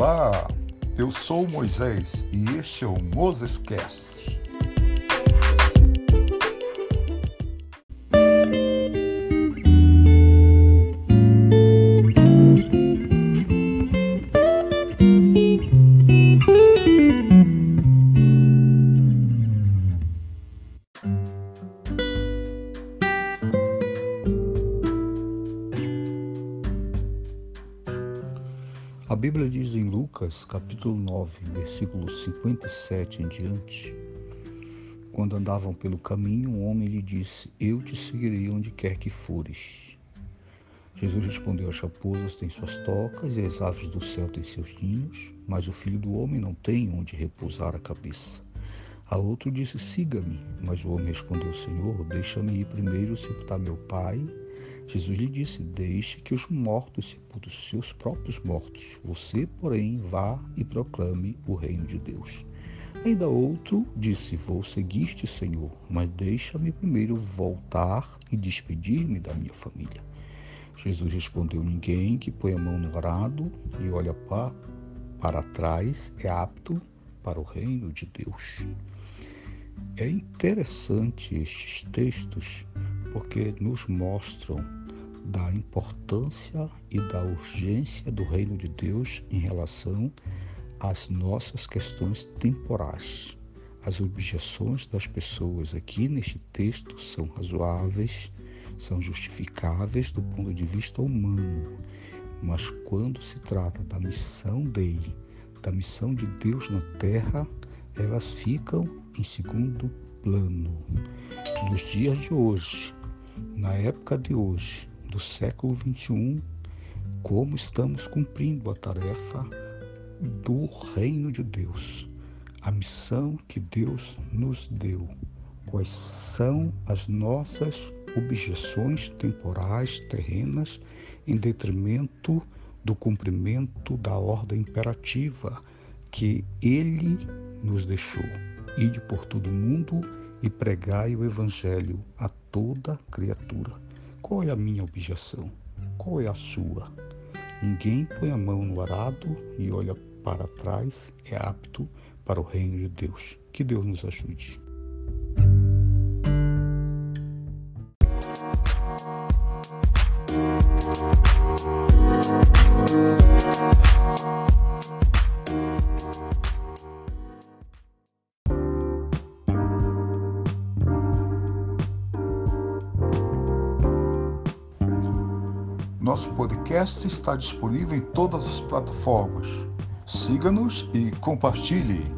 Olá, eu sou Moisés e este é o Moses Cast. A Bíblia diz em Lucas, capítulo 9, versículo 57 em diante: Quando andavam pelo caminho, um homem lhe disse: Eu te seguirei onde quer que fores. Jesus respondeu: As raposas têm suas tocas e as aves do céu têm seus ninhos, mas o filho do homem não tem onde repousar a cabeça. A outro disse: Siga-me. Mas o homem respondeu: Senhor, deixa-me ir primeiro sepultar meu pai. Jesus lhe disse: Deixe que os mortos sepultem os seus próprios mortos. Você, porém, vá e proclame o reino de Deus. Ainda outro disse: Vou seguir-te, Senhor, mas deixa-me primeiro voltar e despedir-me da minha família. Jesus respondeu: Ninguém que põe a mão no arado e olha para, para trás é apto para o reino de Deus. É interessante estes textos porque nos mostram da importância e da urgência do reino de Deus em relação às nossas questões temporais. As objeções das pessoas aqui neste texto são razoáveis, são justificáveis do ponto de vista humano, mas quando se trata da missão dele, da missão de Deus na terra, elas ficam em segundo plano. Nos dias de hoje, na época de hoje, do século 21, como estamos cumprindo a tarefa do reino de Deus, a missão que Deus nos deu. Quais são as nossas objeções temporais, terrenas, em detrimento do cumprimento da ordem imperativa que Ele nos deixou. Ide por todo o mundo e pregai o Evangelho a toda criatura. Qual é a minha objeção? Qual é a sua? Ninguém põe a mão no arado e olha para trás é apto para o reino de Deus. Que Deus nos ajude. Nosso podcast está disponível em todas as plataformas. Siga-nos e compartilhe.